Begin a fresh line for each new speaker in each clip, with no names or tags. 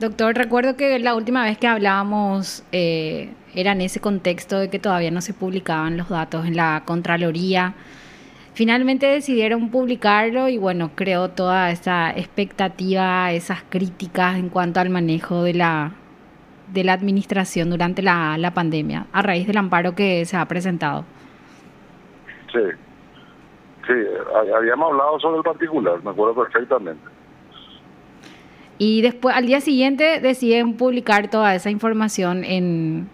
Doctor, recuerdo que la última vez que hablábamos eh, era en ese contexto de que todavía no se publicaban los datos en la Contraloría. Finalmente decidieron publicarlo y bueno, creó toda esa expectativa, esas críticas en cuanto al manejo de la, de la administración durante la, la pandemia, a raíz del amparo que se ha presentado.
Sí, sí, habíamos hablado sobre el particular, me acuerdo perfectamente.
Y después, al día siguiente, deciden publicar toda esa información en,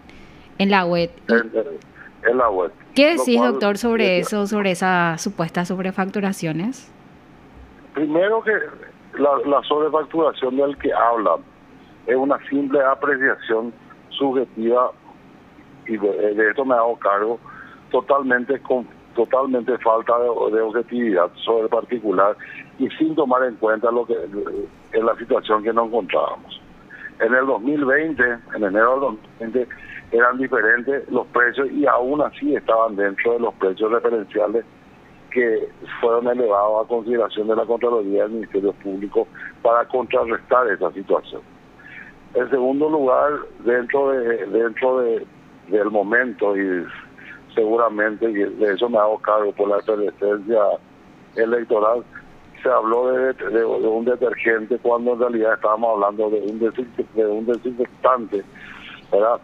en la web.
En, la web.
¿Qué decís, doctor, sobre eso, sobre esas supuestas sobrefacturaciones?
Primero que la, sobrefacturación del que habla es una simple apreciación subjetiva y de, esto me hago cargo totalmente con totalmente falta de, objetividad sobre el particular y sin tomar en cuenta lo que es la situación que nos encontrábamos. En el 2020, en enero del 2020, eran diferentes los precios y aún así estaban dentro de los precios referenciales que fueron elevados a consideración de la Contraloría del Ministerio Público para contrarrestar esa situación. En segundo lugar, dentro de dentro de, del momento y seguramente, y de eso me hago cargo por la presencia electoral, se habló de, un detergente cuando en realidad estábamos hablando de un, de un desinfectante ¿verdad?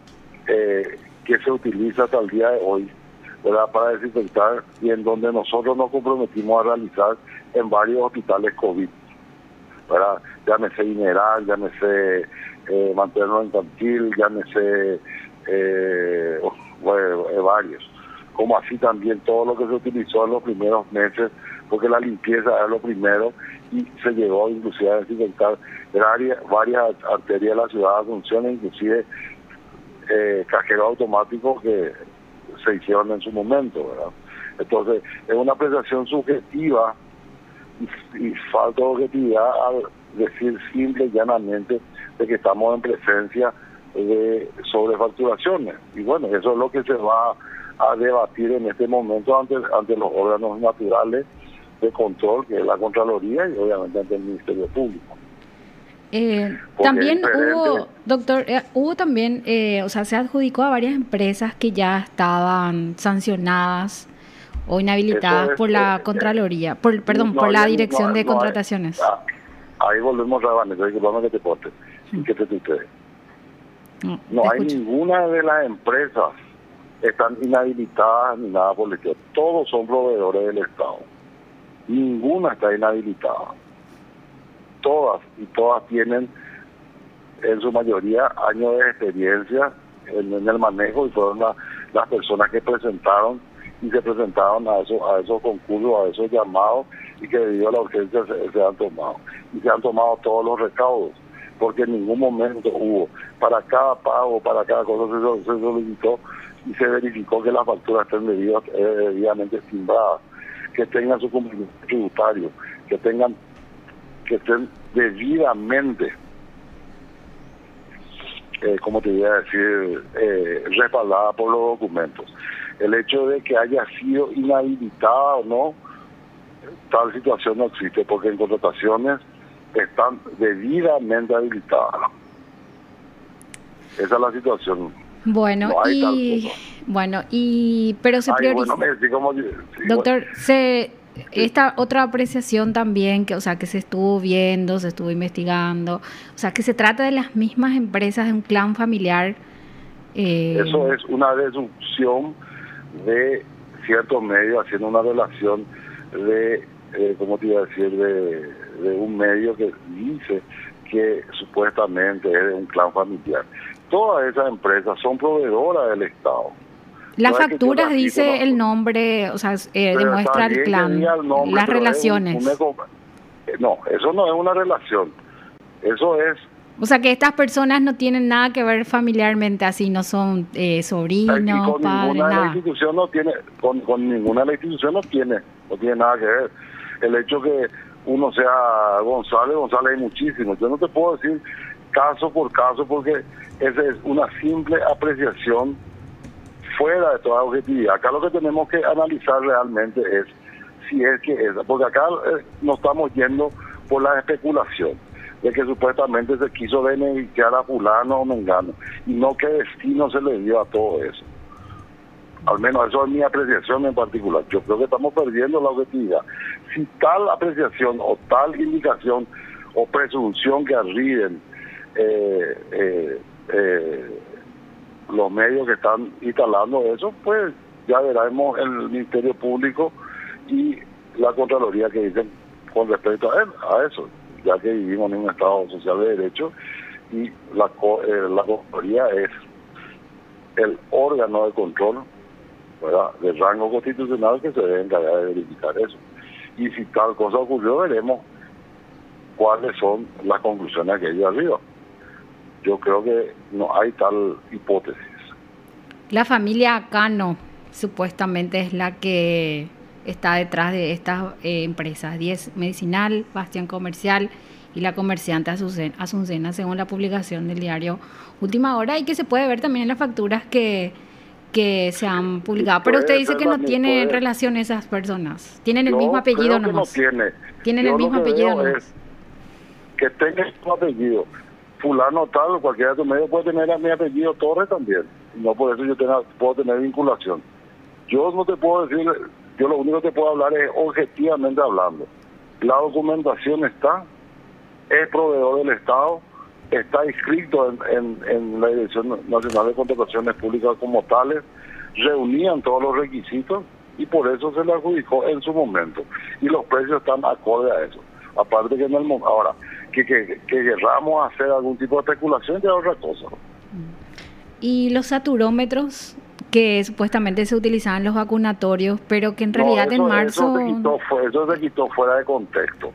Eh, que se utiliza hasta el día de hoy ¿verdad? para desinfectar y en donde nosotros nos comprometimos a realizar en varios hospitales COVID. ¿verdad? Llámese Mineral, llámese eh, Materno Infantil, llámese eh, varios como así también todo lo que se utilizó en los primeros meses, porque la limpieza era lo primero y se llegó inclusive a desinfectar varias, arterias de la ciudad de Asunción, inclusive eh, cajeros automáticos que se hicieron en su momento, ¿verdad? Entonces, es una apreciación subjetiva y, y falta de objetividad al decir simple y llanamente de que estamos en presencia de sobrefacturaciones. Y bueno, eso es lo que se va a debatir en este momento ante, ante los órganos naturales de control, que es la Contraloría y obviamente ante el Ministerio Público.
Eh, también hubo, doctor, eh, hubo también, eh, o sea, se adjudicó a varias empresas que ya estaban sancionadas o inhabilitadas por la Contraloría, por, perdón, por la Dirección de Contrataciones.
Ah, ahí volvemos a Vanessa, disculpame que te corte y que te No, no hay ninguna de las empresas están inhabilitadas ni nada por el estilo. Todos son proveedores del Estado. Ninguna está inhabilitada. Todas y todas tienen en su mayoría años de experiencia en, el manejo y fueron las personas que presentaron y se presentaron a esos, a esos concursos, a esos llamados y que debido a la urgencia se, han tomado. Y se han tomado todos los recaudos, porque en ningún momento hubo, para cada pago, para cada cosa se, se solicitó y se verificó que las facturas estén eh, debidamente timbradas, que tengan su cumplimiento tributario, que tengan, que estén debidamente, eh, como te voy a decir, eh, respaldadas por los documentos. El hecho de que haya sido inhabilitada o no, tal situación no existe, porque en contrataciones están debidamente habilitadas. Esa es la situación.
Bueno, y bueno, y pero se prioriza. Doctor, se esta otra apreciación también que, o sea, que se estuvo viendo, se estuvo investigando, o sea, que se trata de las mismas empresas de un clan familiar.
Eh, Eso es una deducción de ciertos medios haciendo una relación de, eh, ¿cómo te iba a decir?, de, de un medio que dice que supuestamente es de un clan familiar todas esas empresas son proveedoras del Estado.
Las facturas dice el nombre, o sea, eh, demuestra el clan, las relaciones.
Eh, no, eso no es una relación. Eso es.
O sea, que estas personas no tienen nada que ver familiarmente así, no son eh, sobrinos, con padres, ninguna
La institución no tiene, con, con ninguna de la institución no tiene, no tiene nada que ver. El hecho que uno sea González, González hay muchísimos. Yo no te puedo decir caso por caso porque esa es una simple apreciación fuera de toda objetividad. Acá lo que tenemos que analizar realmente es si es que es, porque acá eh, no estamos yendo por la especulación. de que supuestamente se quiso beneficiar a fulano o mengano, y no qué destino se le dio a todo eso. Al menos eso es mi apreciación en particular. Yo creo que estamos perdiendo la objetividad. Si tal apreciación o tal indicación o presunción que arriben eh, eh, eh, los medios que están instalando eso, pues ya veremos el Ministerio Público y la Contraloría que dicen con respecto a, él, a eso, ya que vivimos en un Estado social de derecho y la, eh, la Contraloría es el órgano de control de rango constitucional que se debe encargar de verificar eso. Y si tal cosa ocurrió, veremos cuáles son las conclusiones que ellos arriba. Yo creo que no hay tal hipótesis.
La familia Cano supuestamente es la que está detrás de estas eh, empresas, 10 Medicinal, Bastián Comercial y la comerciante Azucena, según la publicación del diario Última Hora, y que se puede ver también en las facturas que, que se han publicado. Pero usted dice que no tiene relación esas personas. Tienen el mismo apellido
no tiene.
Tienen el mismo apellido
que tenga el mismo apellido. Fulano tal, cualquiera de tus medios puede tener a mi apellido Torres también. No por eso yo tenga, puedo tener vinculación. Yo no te puedo decir, yo lo único que te puedo hablar es objetivamente hablando. La documentación está, es proveedor del Estado, está inscrito en, en, la Dirección Nacional de Contrataciones Públicas como tales, reunían todos los requisitos y por eso se le adjudicó en su momento. Y los precios están acorde a eso. Aparte que en el ahora, que, que, que querramos hacer algún tipo de especulación ya es otra cosa.
¿Y los saturómetros que supuestamente se utilizaban los vacunatorios, pero que en realidad en marzo...
Eso se, quitó, eso se quitó fuera de contexto.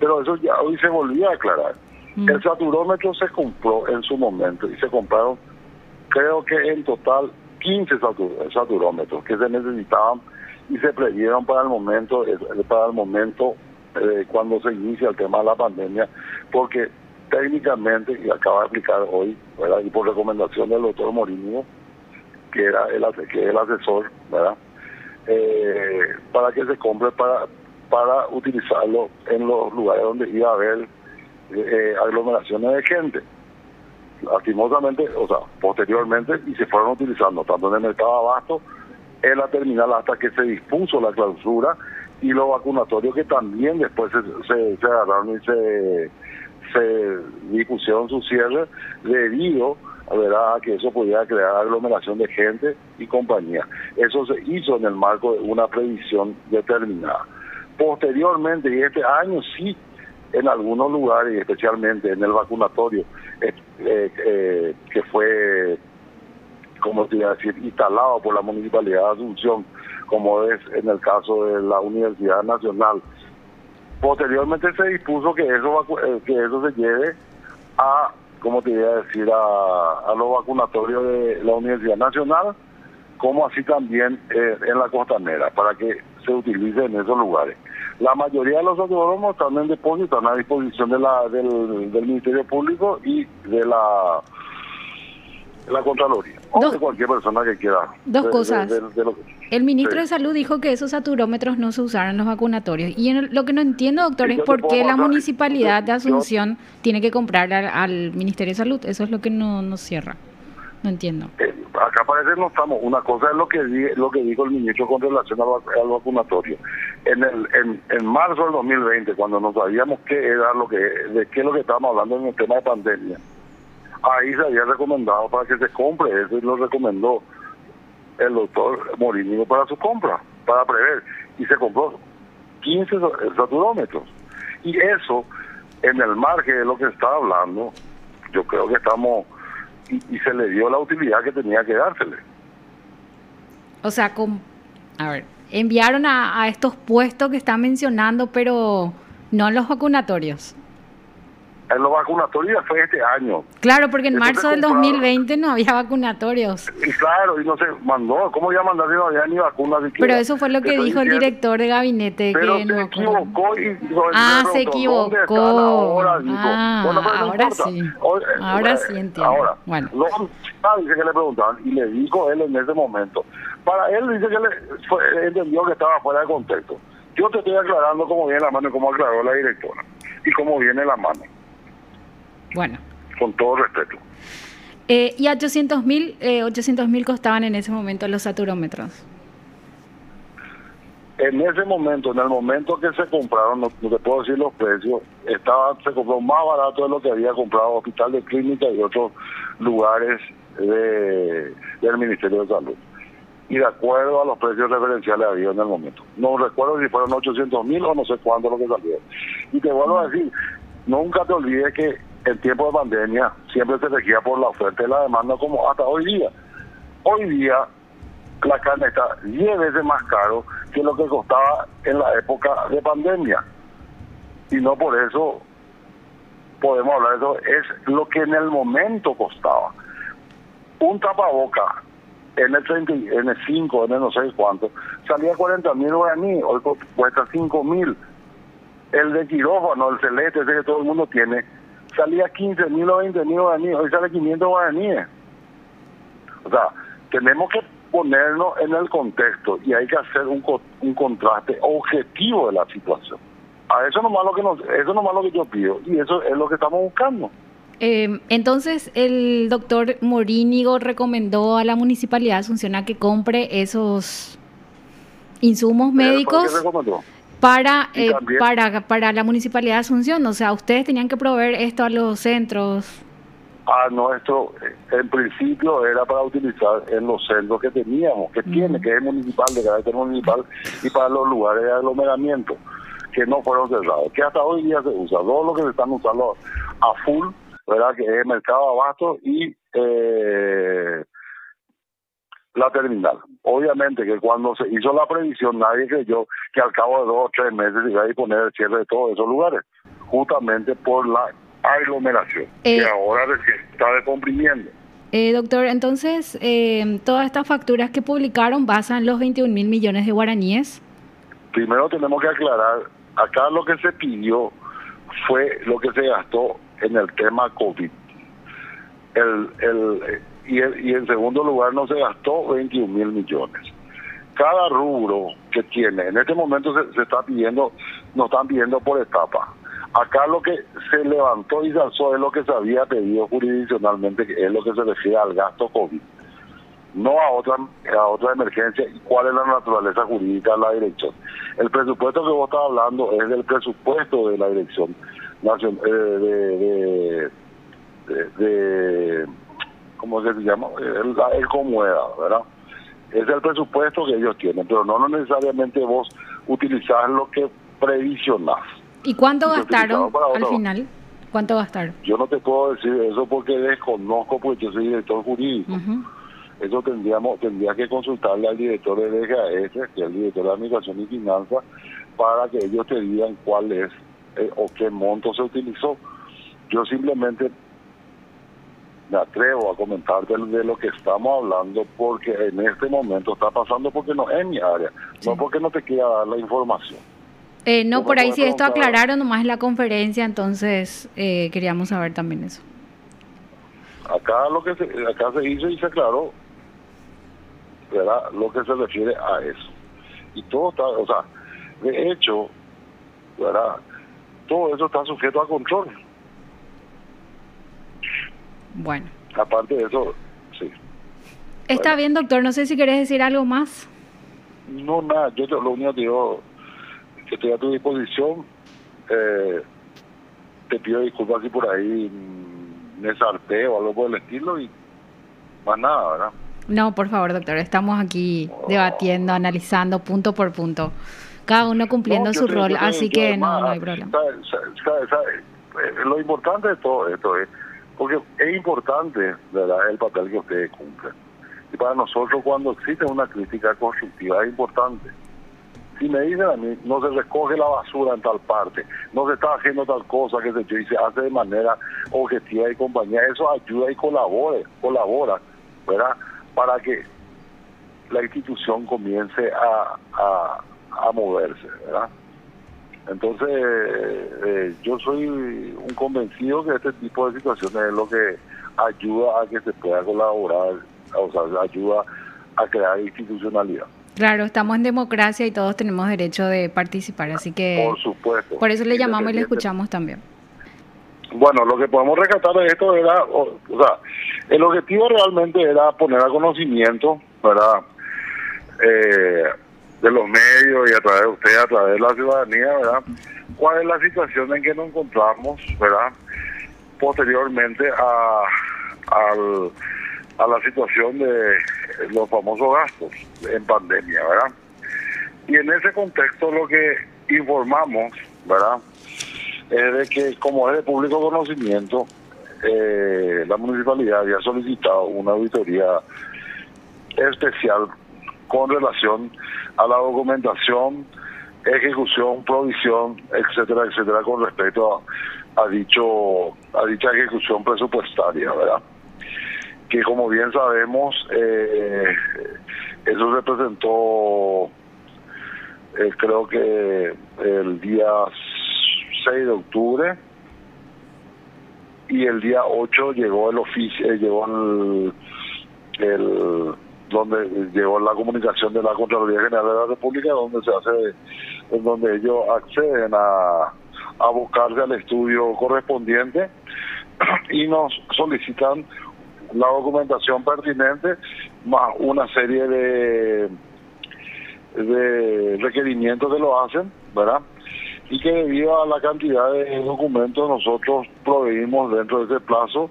Pero eso ya hoy se volvió a aclarar. Mm. El saturómetro se compró en su momento y se compraron, creo que en total 15 saturómetros que se necesitaban y se previeron para el momento, eh, para el momento eh, cuando se inicia el tema de la pandemia, porque técnicamente, y acaba de explicar hoy, ¿verdad? y por recomendación del doctor Morinio, que era el, asesor, ¿verdad? Eh, para que se compre para, para utilizarlo en los lugares donde iba a haber eh, aglomeraciones de gente. Lastimosamente, o sea, posteriormente, y se fueron utilizando tanto en el mercado abasto, en la terminal hasta que se dispuso la clausura y los vacunatorios que también después se, se, agarraron y se, se dispusieron su cierre debido a que eso podía crear aglomeración de gente y compañía. Eso se hizo en el marco de una previsión determinada. Posteriormente, y este año sí en algunos lugares, especialmente en el vacunatorio, eh, eh, que fue, como te iba a decir, instalado por la Municipalidad de Asunción, como es en el caso de la Universidad Nacional. Posteriormente se dispuso que eso, eh, que eso se lleve a, como te iba a decir, a, los vacunatorios de la Universidad Nacional, como así también en la costanera, para que se utilice en esos lugares. La mayoría de los autónomos están en depósito, están a disposición de la, del, Ministerio Público y de la, la Contraloría. o de cualquier persona que quiera.
Dos cosas. el ministro de Salud dijo que esos saturómetros no se usaran en los vacunatorios. Y lo que no entiendo, doctor, es por qué la municipalidad de Asunción tiene que comprar al, Ministerio de Salud. Eso es lo que no nos cierra. No entiendo.
Eh, acá parece no estamos. Una cosa es lo que lo que dijo el ministro con relación al, vacunatorio. En el en, en marzo del 2020, cuando no sabíamos qué era lo que de qué es lo que estábamos hablando en el tema de pandemia, ahí se había recomendado para que se compre. Eso lo recomendó el doctor Morinio para su compra, para prever. Y se compró 15 saturómetros. Y eso, en el margen de lo que está hablando, yo creo que estamos y, se le dio la utilidad que tenía que dársele.
O sea, con, a ver, enviaron a, a estos puestos que está mencionando, pero no los vacunatorios
en los vacunatorios fue este año.
Claro, porque en marzo del 2020 no había vacunatorios.
Y claro, y no se mandó. ¿Cómo iba a mandar si no había ni vacunas?
Pero eso fue lo que dijo el director de gabinete.
Pero se equivocó y...
Ah, se equivocó. Ahora, ah, ahora sí. ahora eh, sí entiendo. Ahora, bueno.
dice que le preguntaban y le dijo él en ese momento. Para él dice que le entendió que estaba fuera de contexto. Yo te estoy aclarando cómo viene la mano y cómo aclaró la directora y cómo viene la mano.
Bueno.
Con todo respeto.
Eh, y a 800 mil eh, 800 costaban en ese momento los saturómetros.
En ese momento, en el momento que se compraron, no, te puedo decir los precios, estaba, se compró más barato de lo que había comprado Hospital de Clínica y otros lugares de, del Ministerio de Salud. Y de acuerdo a los precios referenciales había en el momento. No recuerdo si fueron 800 mil o no sé cuánto lo que salió. Y te vuelvo a decir, nunca te olvides que en tiempo de pandemia siempre se regía por la oferta y la demanda como hasta hoy día. Hoy día la carne está 10 veces más caro que lo que costaba en la época de pandemia. Y no por eso podemos hablar de eso, es lo que en el momento costaba. Un tapaboca en el 30, en el 5, en el no sé cuánto, salía 40 mil guaraníes, hoy cuesta 5 mil. El de quirófano, el celeste, ese que todo el mundo tiene, salía 15 mil o 20 mil guaraníes, hoy sale 500 guaraníes. O sea, tenemos que ponernos en el contexto y hay que hacer un, un contraste objetivo de la situación. A eso nomás lo que nos, eso nomás lo que yo pido y eso es lo que estamos buscando.
Eh, entonces, el doctor Morínigo recomendó a la Municipalidad de Asunción a que compre esos insumos médicos para, eh, para, para la Municipalidad de Asunción. O sea, ustedes tenían que proveer esto a los centros.
A nuestro, en principio era para utilizar en los centros que teníamos, que tiene, que es municipal, de carácter municipal, y para los lugares de aglomeramiento, que no fueron cerrados, que hasta hoy día se usa. Todo lo que se están usando a full ¿verdad? Que es Mercado Abasto y eh, la terminal. Obviamente que cuando se hizo la previsión nadie creyó que al cabo de dos o tres meses iba a disponer el cierre de todos esos lugares, justamente por la aglomeración, que eh, ahora está descomprimiendo.
Eh, doctor, entonces, eh, todas estas facturas que publicaron basan los 21 mil millones de guaraníes.
Primero tenemos que aclarar, acá lo que se pidió fue lo que se gastó en el tema COVID. El, el, y, y en segundo lugar no se gastó 21 mil millones. Cada rubro que tiene, en este momento se, está pidiendo, nos están pidiendo por etapa. Acá lo que se levantó y se alzó es lo que se había pedido jurisdiccionalmente, que es lo que se refiere al gasto COVID, no a otra, a otra emergencia y cuál es la naturaleza jurídica de la dirección. El presupuesto que vos estás hablando es del presupuesto de la dirección eh, de, de, ¿cómo se llama? El, el Comueda, ¿verdad? Es el presupuesto que ellos tienen, pero no necesariamente vos utilizás lo que previsionás.
¿Y cuánto gastaron al final? ¿Cuánto gastaron?
Yo no te puedo decir eso porque desconozco, porque yo soy director jurídico. Eso tendríamos tendría que consultarle al director de DGAS, que es el director de Administración y Finanzas, para que ellos te digan cuál es eh, o qué monto se utilizó. Yo simplemente me atrevo a comentar de, lo que estamos hablando porque en este momento está pasando porque no es mi área, no porque no te quiera dar la información.
Eh, no, por ahí si esto aclararon nomás en la conferencia, entonces eh, queríamos saber también eso.
Acá lo que se, acá se hizo y se aclaró, ¿verdad? Lo que se refiere a eso. Y todo está, o sea, de hecho, ¿verdad? todo eso está sujeto a control.
Bueno.
Aparte de eso, sí.
Está bien, doctor. No sé si querés decir algo más.
No, nada. Yo lo único que digo que estoy a tu disposición. Eh, te pido disculpas si por ahí me salté o algo por el estilo y más nada, ¿verdad?
No, por favor, doctor. Estamos aquí debatiendo, analizando punto por punto cada uno cumpliendo su rol, así que no, no hay problema.
Eh, lo importante de todo esto es, porque es importante ¿verdad? el papel que ustedes cumplen. Y para nosotros cuando existe una crítica constructiva es importante. Si me dicen a mí, no se recoge la basura en tal parte, no se está haciendo tal cosa que se, y se hace de manera objetiva y compañía, eso ayuda y colabora, colabora, ¿verdad? Para que la institución comience a a moverse, ¿verdad? Entonces, eh, yo soy un convencido que este tipo de situaciones es lo que ayuda a que se pueda colaborar, o sea, ayuda a crear institucionalidad.
Claro, estamos en democracia y todos tenemos derecho de participar, así que...
Por supuesto.
Por eso le llamamos y le escuchamos también.
Bueno, lo que podemos rescatar de esto era, o, sea, el objetivo realmente era poner a conocimiento, ¿verdad? Eh, de los medios y a través de usted, a través de la ciudadanía, ¿verdad? ¿Cuál es la situación en que nos encontramos, ¿verdad? Posteriormente a, a la situación de los famosos gastos en pandemia, ¿verdad? Y en ese contexto lo que informamos, ¿verdad? Es de que como es de público conocimiento, eh, la municipalidad había solicitado una auditoría especial con relación a la documentación, ejecución, provisión, etcétera, etcétera, con respecto a, dicho a dicha ejecución presupuestaria, ¿verdad? Que como bien sabemos, eh, eso representó eh, creo que el día 6 de octubre y el día 8 llegó el oficio, eh, llegó el, donde llegó la comunicación de la Contraloría General de la República donde se hace donde ellos acceden a, a buscarse al estudio correspondiente y nos solicitan la documentación pertinente más una serie de de requerimientos que lo hacen, ¿verdad? Y que debido a la cantidad de documentos nosotros proveímos dentro de ese plazo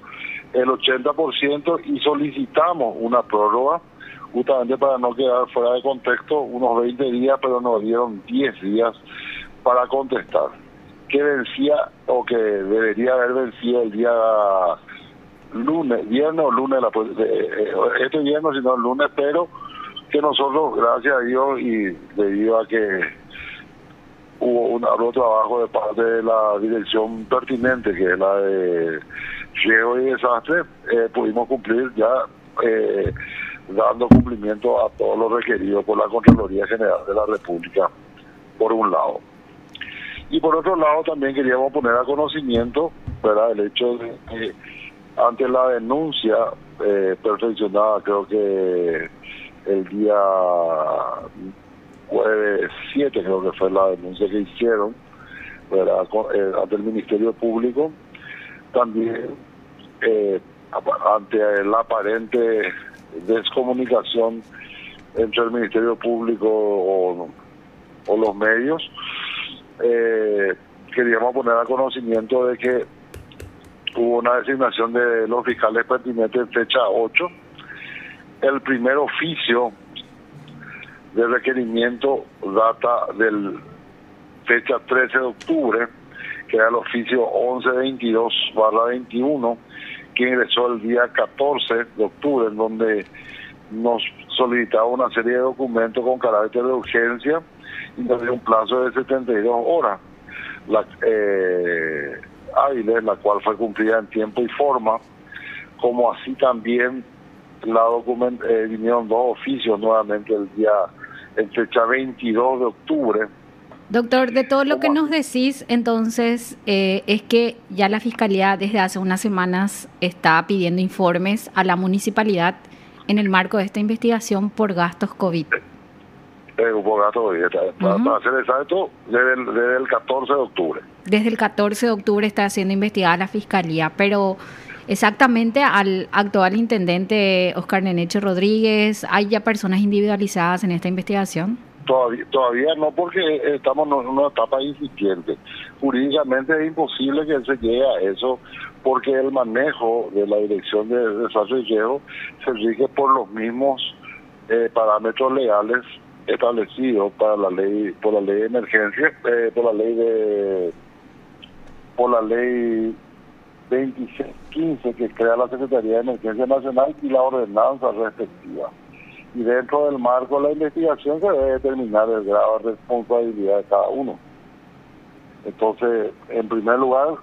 el 80% y solicitamos una prórroga justamente para no quedar fuera de contexto unos 20 días, pero nos dieron 10 días para contestar. Que vencía o que debería haber vencido el día lunes, viernes o lunes, eh, este viernes, sino el lunes, pero que nosotros, gracias a Dios y debido a que hubo un otro trabajo de parte de la dirección pertinente, que es la de riego y desastre, eh, pudimos cumplir ya eh, dando cumplimiento a todo lo requerido por la Contraloría General de la República, por un lado. Y por otro lado también queríamos poner a conocimiento ¿verdad? el hecho de que ante la denuncia eh, perfeccionada, creo que el día jueves 7, creo que fue la denuncia que hicieron eh, ante el Ministerio Público, también eh, ante la aparente descomunicación entre el Ministerio Público o, los medios, eh, queríamos poner a conocimiento de que hubo una designación de los fiscales pertinentes en fecha 8 el primer oficio de requerimiento data del fecha 13 de octubre, que era el oficio 1122-21, que ingresó el día 14 de octubre, en donde nos solicitaba una serie de documentos con carácter de urgencia y nos dio un plazo de 72 horas la, eh, hábiles, la cual fue cumplida en tiempo y forma, como así también la document eh, vinieron dos oficios nuevamente el día, en fecha 22 de octubre.
Doctor, de todo lo que nos decís, entonces, eh, es que ya la Fiscalía desde hace unas semanas está pidiendo informes a la municipalidad en el marco de esta investigación por gastos COVID.
Eh, por gastos COVID, para, ser exacto, desde el, desde el 14 de octubre.
Desde el 14 de octubre está siendo investigada la Fiscalía, pero exactamente al actual intendente Oscar Neneche Rodríguez? ¿Hay ya personas individualizadas en esta investigación?
Todavía, todavía no, porque estamos en una etapa incipiente. Jurídicamente es imposible que se llegue a eso, porque el manejo de la dirección de y se rige por los mismos eh, parámetros legales establecidos para la ley, por la ley de emergencia, eh, por la ley de, por la ley 2615 que crea la Secretaría de Emergencia Nacional y la ordenanza respectiva. Y dentro del marco de la investigación se debe determinar el grado de responsabilidad de cada uno. Entonces, en primer lugar,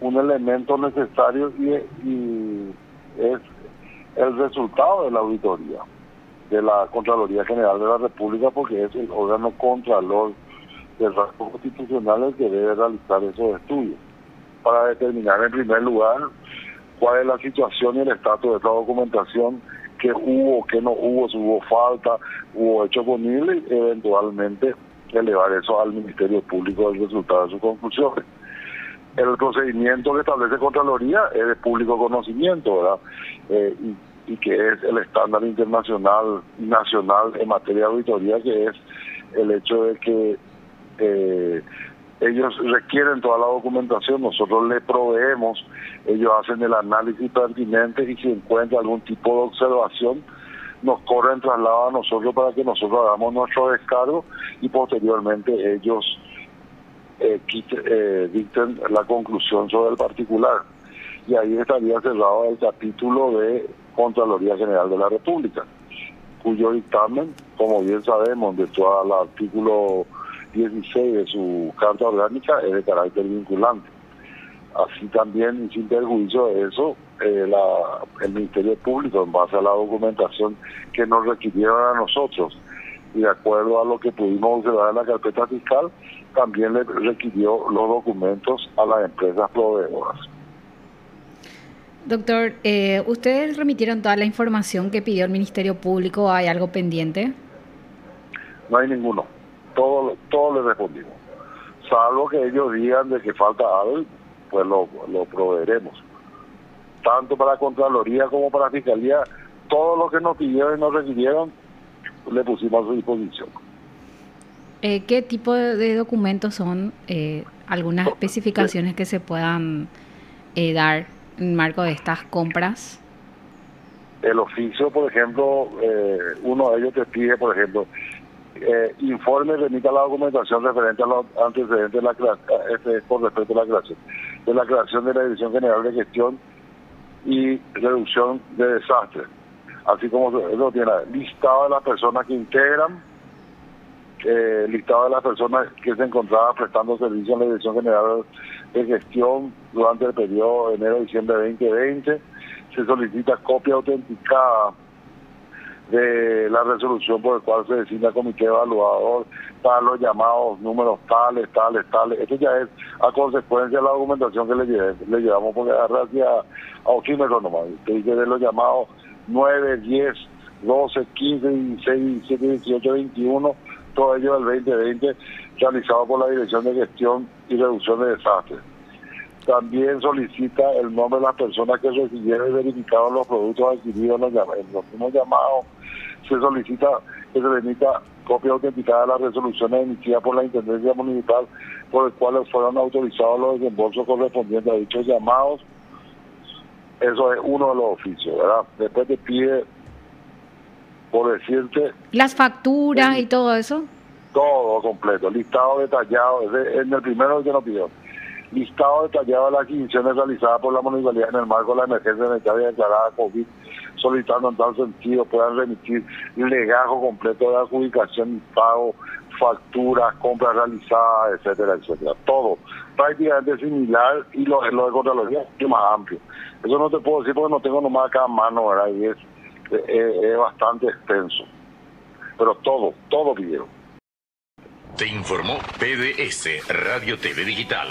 un elemento necesario y, es el resultado de la auditoría de la Contraloría General de la República porque es el órgano contralor del rasgo constitucional el que debe realizar esos estudios para determinar en primer lugar cuál es la situación y el estatus de esta documentación, que hubo, que no hubo, si hubo falta, hubo hecho ponible y eventualmente elevar eso al Ministerio Público el resultado de sus conclusiones. el procedimiento que establece Contraloría es de público conocimiento, ¿verdad? Eh, y, que es el estándar internacional y nacional en materia de auditoría, que es el hecho de que eh, ellos requieren toda la documentación, nosotros le proveemos, ellos hacen el análisis pertinente y si encuentra algún tipo de observación, nos corren traslado a nosotros para que nosotros hagamos nuestro descargo y posteriormente ellos eh, eh, dicten la conclusión sobre el particular. Y ahí estaría cerrado el capítulo de Contraloría General de la República, cuyo dictamen, como bien sabemos, de todo el artículo 16 de su Carta Orgánica, es de carácter vinculante. Así también, sin perjuicio de eso, eh, el Ministerio Público, en base a la documentación que nos requirieron a nosotros, y de acuerdo a lo que pudimos observar en la carpeta fiscal, también le requirió los documentos a las empresas proveedoras.
Doctor, eh, ¿ustedes remitieron toda la información que pidió el Ministerio Público? ¿Hay algo pendiente?
No hay ninguno. Todo, todo le respondimos. Salvo que ellos digan de que falta algo, pues lo, lo proveeremos. Tanto para Contraloría como para Fiscalía, todo lo que nos pidieron y nos requirieron, le pusimos a su disposición.
Eh, ¿Qué tipo de, documentos son eh, algunas especificaciones que se puedan eh, dar en marco de estas compras?
El oficio, por ejemplo, uno de ellos te pide, por ejemplo, informe remita la documentación referente a los antecedentes de la este, con respecto a la creación, de la creación de la Dirección General de Gestión y Reducción de Desastres, así como eso tiene listado de las personas que integran eh, listado de las personas que se encontraban prestando servicio en la Dirección General de Gestión durante el periodo de enero-diciembre de 2020. Se solicita copia autenticada de la resolución por la cual se designa comité evaluador para los llamados números tales, tales, tales. Esto ya es a consecuencia de la documentación que le, le llevamos, porque agarra hacia a oxímetro nomás. Que dice de los llamados 9, 10, 12, 15, 16, 17, 18, 21 todo ello del 2020 realizado por la Dirección de Gestión y Reducción de Desastres. También solicita el nombre de las personas que recibieron y verificaron los productos adquiridos en los, últimos llamados. Se solicita que se remita copia autenticada de las resoluciones emitidas por la Intendencia Municipal por las cuales fueron autorizados los desembolsos correspondientes a dichos llamados. Eso es uno de los oficios, ¿verdad? Después te pide por decirte...
Las facturas y todo eso.
Todo completo, listado detallado, en el primero que nos pidió. Listado detallado de las adquisiciones realizadas por la municipalidad en el marco de la emergencia sanitaria declarada COVID, solicitando en tal sentido puedan remitir legajo completo de adjudicación pago, facturas, compras realizadas, etcétera, etcétera. Todo prácticamente similar y lo, lo de Contraloría es más amplio. Eso no te puedo decir porque no tengo nomás acá a mano, ¿verdad? Y es es, bastante extenso. Pero todo, todo video.
Te informó PDS Radio TV Digital.